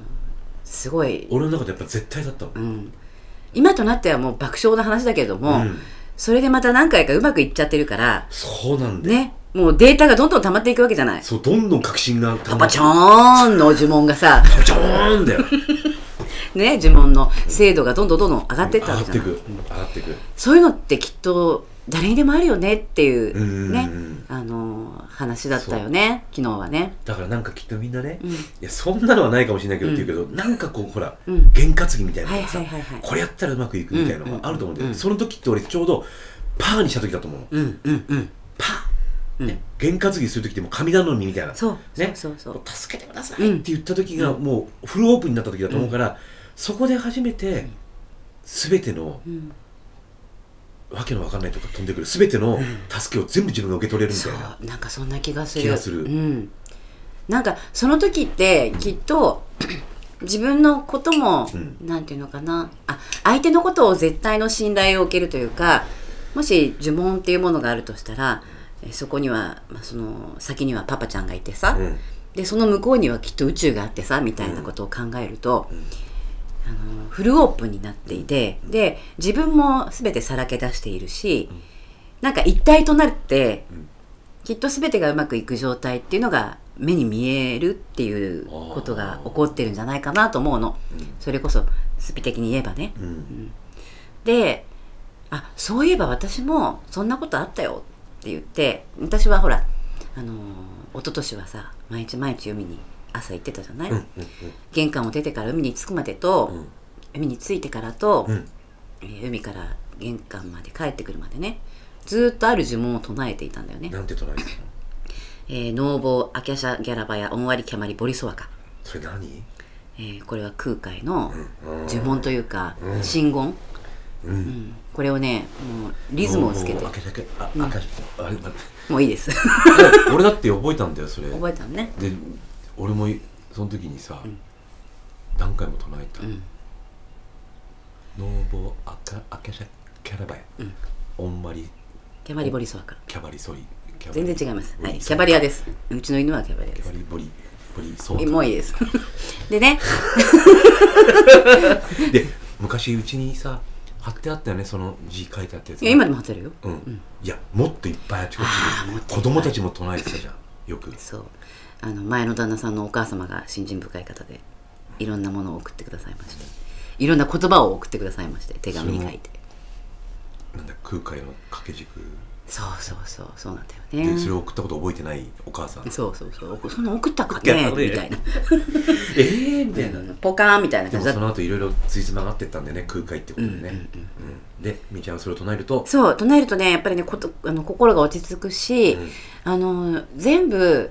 すごい、俺の中でやっぱ絶対だったもん、うん、今となってはもう爆笑な話だけれども、うん。それでまた何回かうまくいっちゃってるからそうなんだよ、ねもうデータがどんどん溜まっていくわけじゃない。そうどんどん確信がパパチョーンの呪文がさパパチョーンだよ。*laughs* ね呪文の精度がどんどんどんどん上がっていったわけじゃない。上がってく。上がってく。そういうのってきっと誰にでもあるよねっていうねあの話だったよね昨日はね。だからなんかきっとみんなね、うん。いやそんなのはないかもしれないけどって言うけど、なんかこうほら、うん。験担ぎみたいなのがさ、これやったらうまくいくみたいなのがあると思うんだその時って俺ちょうどパーにした時だと思うの。うんうんうん。パー、うん。ね、験担ぎする時ってもう神頼みみたいな。そう。ね。そう。そう。助けてくださいって言った時がもうフルオープンになった時だと思うから、そこで初めて全てのうんわけのわかんないとか飛んでくる。全ての助けを全部自分が受け取れるみたそいな、う。なんかそんな気がする。気がする。うん、なんかその時ってきっと *clears throat* 自分のことも、うん。なんていうのかな。あ相手のことを絶対の信頼を受けるというかもし呪文っていうものがあるとしたらえそこには、まあ、その先にはパパちゃんがいてさ、うん。でその向こうにはきっと宇宙があってさみたいなことを考えると、あのフルオープンになっていてで自分も全てさらけ出しているし、なんか一体となって、ん。きっと全てがうまくいく状態っていうのが目に見えるっていうことが起こってるんじゃないかなと思うの、それこそスピ的に言えばね。うん。であそういえば私もそんなことあったよって言って私はほらあのー一昨年はさ毎日毎日海に朝行ってたじゃない、うん玄関を出てから海に着くまでと、うん。海に着いてからと、うん。えー海から玄関まで帰ってくるまでねずーっとある呪文を唱えていたんだよね。なんて唱えてたの「えー、ノーボーアキャシャギャラバヤオンアリキャマリボリソワカそれ何」えーこれは空海のうん。呪文というか、うん。真言、ううん。ん。これをねもうリズムをつけて。もういいです。俺だって覚えたんだよそれ。覚えたのね。で俺もその時にさ、ん。何回も唱えた、うん。ノーボーアカアケシャキャラバヤ、うん。オンマリキャバリボリソワカ。キャバリソリ。全然違います、はい、キャバリアです。うちの犬はキャバリアです。キャバリボリボリソワえもういいです。*laughs* でね。*laughs* で昔うちにさ貼ってあったよね。その字書いてあったやついや今でも貼ってるよ。うん、いやもっといっぱいあっちこち子供たちも唱えてたじゃん。よく。そうあの前の旦那さんのお母様が信心深い方でいろんなものを送ってくださいまして。いろんな言葉を送ってくださいまして手紙に書いて。なんだ空海の掛け軸。そうそうそうそうなんだでよね。それを送ったこと覚えてないお母さん。そうそうそう。そんな送ったかね？みたいな。*laughs* ええみたいな。*laughs* ポカーンみたいな感じその後いろいろついつまがってったんでね空海ってことでね、うんでみーちゃんがそれを唱えると？そう唱えるとねやっぱりねことあの心が落ち着くし、うん。あの全部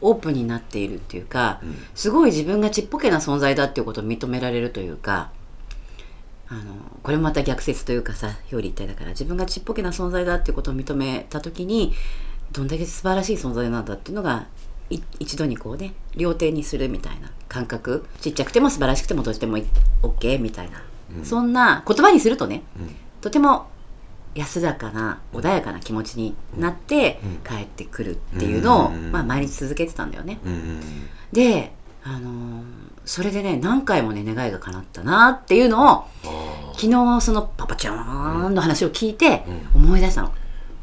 オープンになっているっていうか、うん。すごい自分がちっぽけな存在だっていうことを認められるというかあのこれもまた逆説というかさ表裏一体だから自分がちっぽけな存在だっていうことを認めた時にどんだけ素晴らしい存在なんだっていうのがい一度にこうね両手にするみたいな感覚。ちっちゃくても素晴らしくてもどうしてもい OK みたいな、うん。そんな言葉にするとねうん。とても安らかな穏やかな気持ちになってうん。帰ってくるっていうのを、うん。まあ、毎日続けてたんだよね。で、あのーそれでね何回もね願いが叶ったなっていうのを昨日そのパパちゃんの話を聞いてう思い出したの。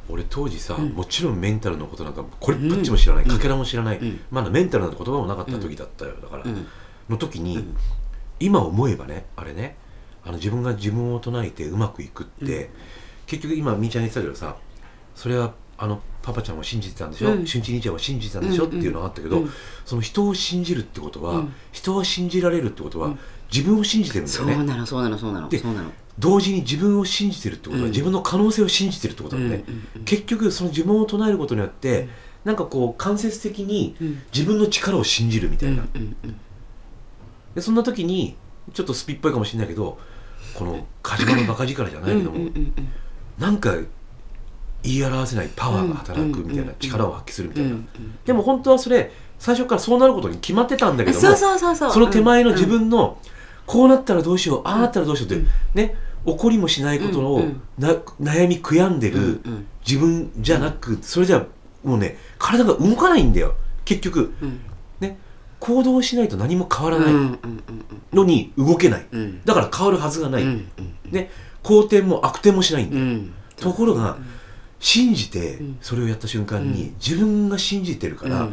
俺当時さ、ん。もちろんメンタルのことなんかこれっぽっちも知らない、うんかけらも知らない、うん。まだメンタルなんて言葉もなかった時だったよ。だから、うん。の時に、うん。今思えばねあれねあの自分が自分を唱えてうまくいくって、結局今みーちゃん言ってたけどさそれはあのパパちゃんは信じてたんでしょ、うん。俊一兄ちゃんは信じてたんでしょ、うんうんっていうのがあったけど、うん。その人を信じるってことは、うん。人は信じられるってことは、うん。自分を信じてるんだそうよねなのそうなのそうなの。でそうなの。同時に自分を信じてるってことは、うん。自分の可能性を信じてるってことだよね、うんうんうん結局その自分を唱えることによって、なんかこう間接的にうん。自分の力を信じるみたいな、うんうんうん。でそんな時にちょっとスピっぽいかもしれないけどこの火事場のバカ力じゃないけども、うんうんうんなんか言い表せないパワーが働くみたいな、力を発揮するみたいな、でも本当はそれ最初からそうなることに決まってたんだけどもその手前の自うん。分の、こうなったらどうしようああなったらどうしようって、うん。ね怒りもしないことを、悩み悔やんでる、自分じゃなくそれじゃもうね体が動かないんだよ。結局。うん。ね行動しないと何も変わらないのに動けない、うん。だから変わるはずがない、ね好転も悪転もしないんだよ、うん。ところが、信じてん。それをやった瞬間に、うん。自分が信じてるから、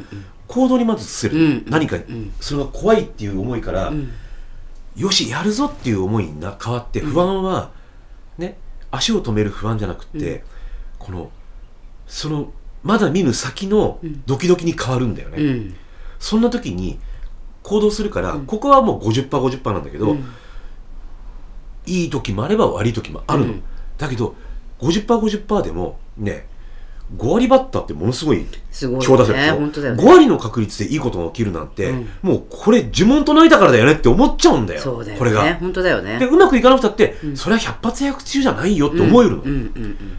行動にまず移せる、うん何か、ん。それが怖いっていう思いから、うん。よしやるぞっていう思いにな変わって不安は、ね足を止める不安じゃなくって、うん。このそのまだ見ぬ先のうん。ドキドキに変わるんだよね、うん。そんな時に行動するから、うん。ここはもう 50%50% なんだけど、うんいい時もあれば悪い時もあるの、うん。だけど 50%50% でもね5割バッターってものすごい強打者でしょ、ね本当だよね。5割の確率でいいことが起きるなんて、うん。もうこれ呪文唱えたからだよねって思っちゃうんだよ。そうだよね。これが。本当だよね。でうまくいかなくたって、うん。それは百発百中じゃないよって思えるの、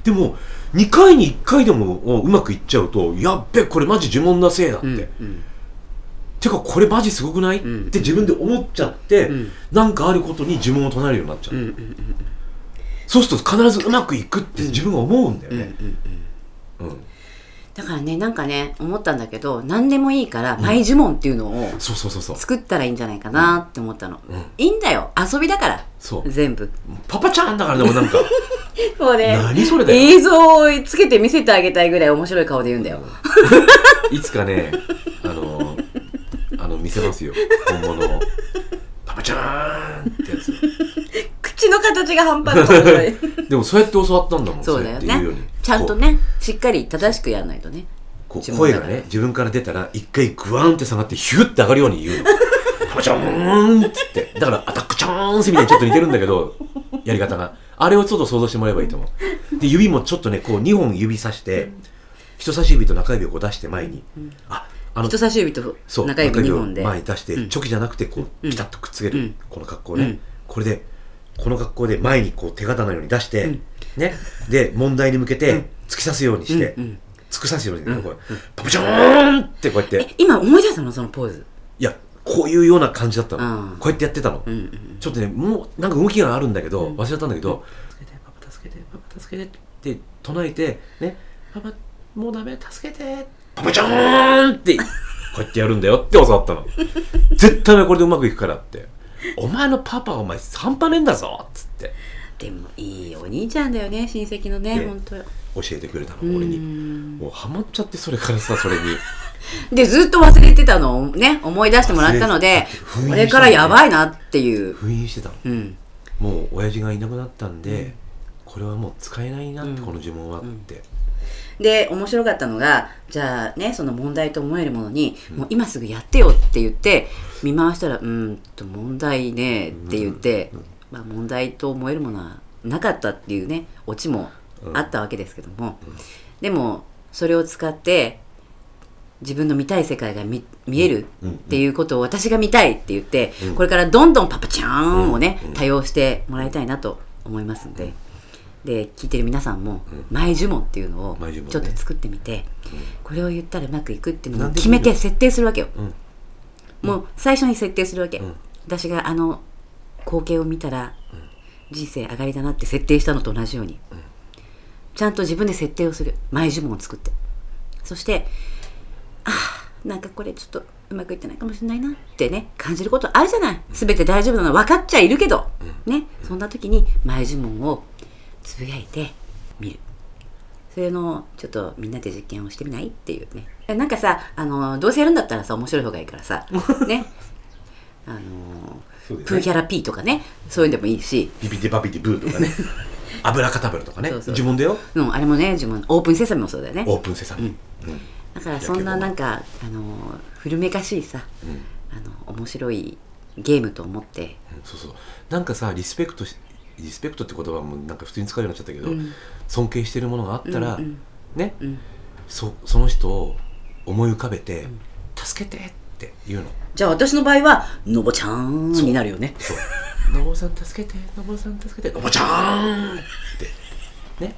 でも2回に1回でもうまくいっちゃうとやっべこれマジ呪文なせいだって、うんうんてかこれマジすごくない、うん。って自分で思っちゃって、うん。なんかあることに呪文を唱えるようになっちゃう、うんうんうんそうすると必ずうまくいくって自分が思うんだようんうんね、うん。だからねなんかね思ったんだけど何でもいいから前呪文っていうのをそうそうそうそう。作ったらいいんじゃないかなって思ったの、うん。いいんだよ。遊びだから。そう。全部。パパちゃんだからでもなんか。*laughs* もうね何それだよ。映像をつけて見せてあげたいぐらい面白い顔で言うんだよ、*laughs* いつかねせますよ。本物を。パパちゃんってやつ。口の形が半端ない。*laughs* でもそうやって教わったんだもんそうだよね。うように。ちゃんとねしっかり正しくやらないとね。声がね自分から出たら一回グワーンって下がってヒュッて上がるように言う。のパパちゃんっつって。だからアタックチャーンスみたいにちょっと似てるんだけどやり方が。あれをちょっと想像してもらえばいいと思う。で指もちょっとねこう2本指さして人差し指と中指をこう出して前に、ああの人差し指とそう中指2本で。前に出して、うん。チョキじゃなくてこうピタッとくっつける、うん。この格好ね、うん。これでこの格好で前にこう手刀のように出して、ね。で問題に向けて突き刺すようにして、突き刺すように、こうパパチョーンってこうやって。え今思い出したのそのポーズ？いやこういうような感じだったの、うんこうやってやってたの、ちょっとねもうなんか動きがあるんだけど、忘れちゃったんだけど「助けてパパ助けてパパ助けて」って唱えてね「パパもうダメ助けてパパちゃーん!」ってこうやってやるんだよって教わったの。絶対これでうまくいくからって「お前のパパお前半端ねえんだぞ」っつって。でもいいお兄ちゃんだよね親戚のねね本当。よ教えてくれたの俺に。もうハマっちゃってそれからさそれに。でずっと忘れてたのをね思い出してもらったのでこれからやばいなっていう。封印してたの。うん。もう親父がいなくなったんで、これはもう使えないなって、この呪文はって、で面白かったのがじゃあねその問題と思えるものに、もう今すぐやってよって言って見回したら「うんと問題ね」って言って、まあ、問題と思えるものはなかったっていうねオチもあったわけですけども、でもそれを使って自分の見たい世界が見見えるっていうことを私が見たいって言って、これからどんどんパパちゃん。をね、多用してもらいたいなと思いますんで。で聞いてる皆さんも前呪文っていうのをちょっと作ってみて、これを言ったらうまくいくっていうのを決めて設定するわけよ、うん。もう最初に設定するわけ、ん。私があの光景を見たら人生上がりだなって設定したのと同じように、ちゃんと自分で設定をする。前呪文を作って。そしてあーなんかこれちょっとうまくいってないかもしれないなってね感じることあるじゃない。全て大丈夫なの分かっちゃいるけど、ね。そんな時に前呪文をつぶやいてみる。それのちょっとみんなで実験をしてみない？っていうね。なんかさあのどうせやるんだったらさ面白い方がいいからさ。*laughs* ね。あのね。プーキャラピーとかね。そういうのでもいいし、ビビデバビデブーとかね。*laughs* 油かたぶるとかね。呪文だよ。うん、あれもね自分オープンセサミもそうだよね。オープンセサミ、うん。だからそんななんかあの古めかしいさうん。あの面白いゲームと思って。そうそう。なんかさリスペクトしリスペクトって言葉もなんか普通に使うようになっちゃったけど、うん。尊敬してるものがあったら、うんうん。ね、うん。そその人を思い浮かべて、助けてって言うの。じゃあ私の場合はのぼちゃんになるよね。そう「のぼさん助けてのぼさん助けてのぼちゃん!」って。ね。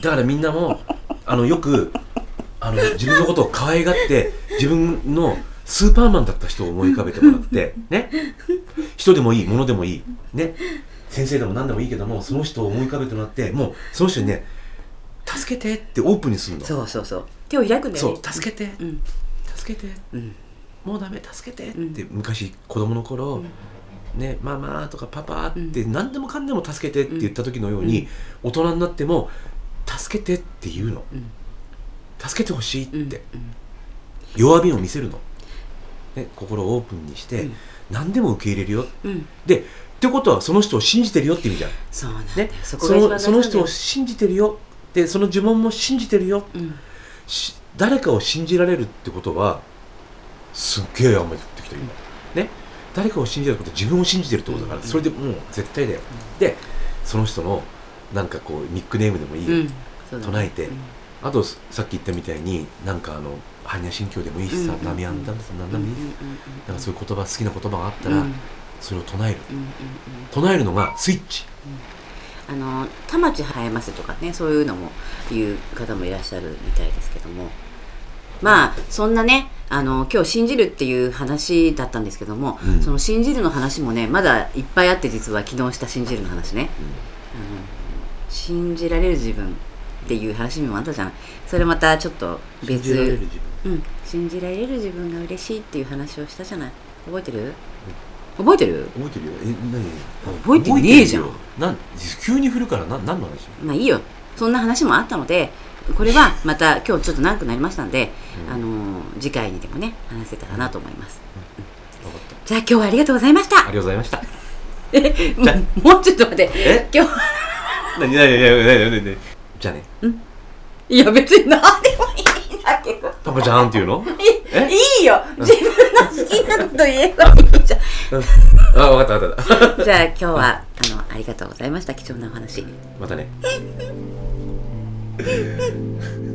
だからみんなもあのよくあの自分のことを可愛がって自分のスーパーマンだった人を思い浮かべてもらってね。人でもいい物でもいい。ね先生でも何でもいいけどもその人を思い浮かべてもらってもうその人にね「助けて」ってオープンにするの。そうそうそう。手を開くんだよそねう助けて、うん。助けて。うん。もうダメ。助けてって、昔子供の頃、ねママとかパパって何でもかんでも助けてって言った時のように、大人になっても助けてって言うの、助けてほしいって、弱みを見せるの、ね、心をオープンにして、何でも受け入れるよ。うん。でってことはその人を信じてるよって意味じゃん、そうなんね、そのその人を信じてるよ。でその呪文も信じてるよ、うん。し誰かを信じられるってことはすっげえ雨降ってきた今、ね。誰かを信じることは自分を信じてるってことだから、それでもう絶対だよ、でその人のなんかこうニックネームでもいい、唱えて、うん。あとさっき言ったみたいになんかあの般若心経でもいいしさ、うんナミアンダンス何でもいい、うんうん。なんかそういう言葉好きな言葉があったら、うんそれを唱える。うんうんうん。唱えるのがスイッチ。あの田町生えますとかねそういうのも言う方もいらっしゃるみたいですけども。まあそんなねあの今日信じるっていう話だったんですけども、うん。その信じるの話もねまだいっぱいあって実は昨日した信じるの話ね、あの信じられる自分っていう話にもあったじゃないそれまたちょっと別。信じられる自分。うん、信じられる自分が嬉しいっていう話をしたじゃない。覚えてる、覚えてる？覚えてるよ。え何？覚えてねえじゃん。なん急に振るからな何の話？まあいいよ。そんな話もあったのでこれはまた今日ちょっと長くなりましたんで、あのー次回にでもね話せたらなと思います、分かった。じゃあ今日はありがとうございました。ありがとうございました。もうもうちょっと待って。え？今日。何？何？何？何？何？何？何？じゃあねいや別に何？でもいいパパちゃんっていうの？え？いいよ。自分の好きなこと言えばいいじゃん。あ分かった分かった。*laughs* じゃあ今日はあのありがとうございました。貴重なお話。またね *laughs*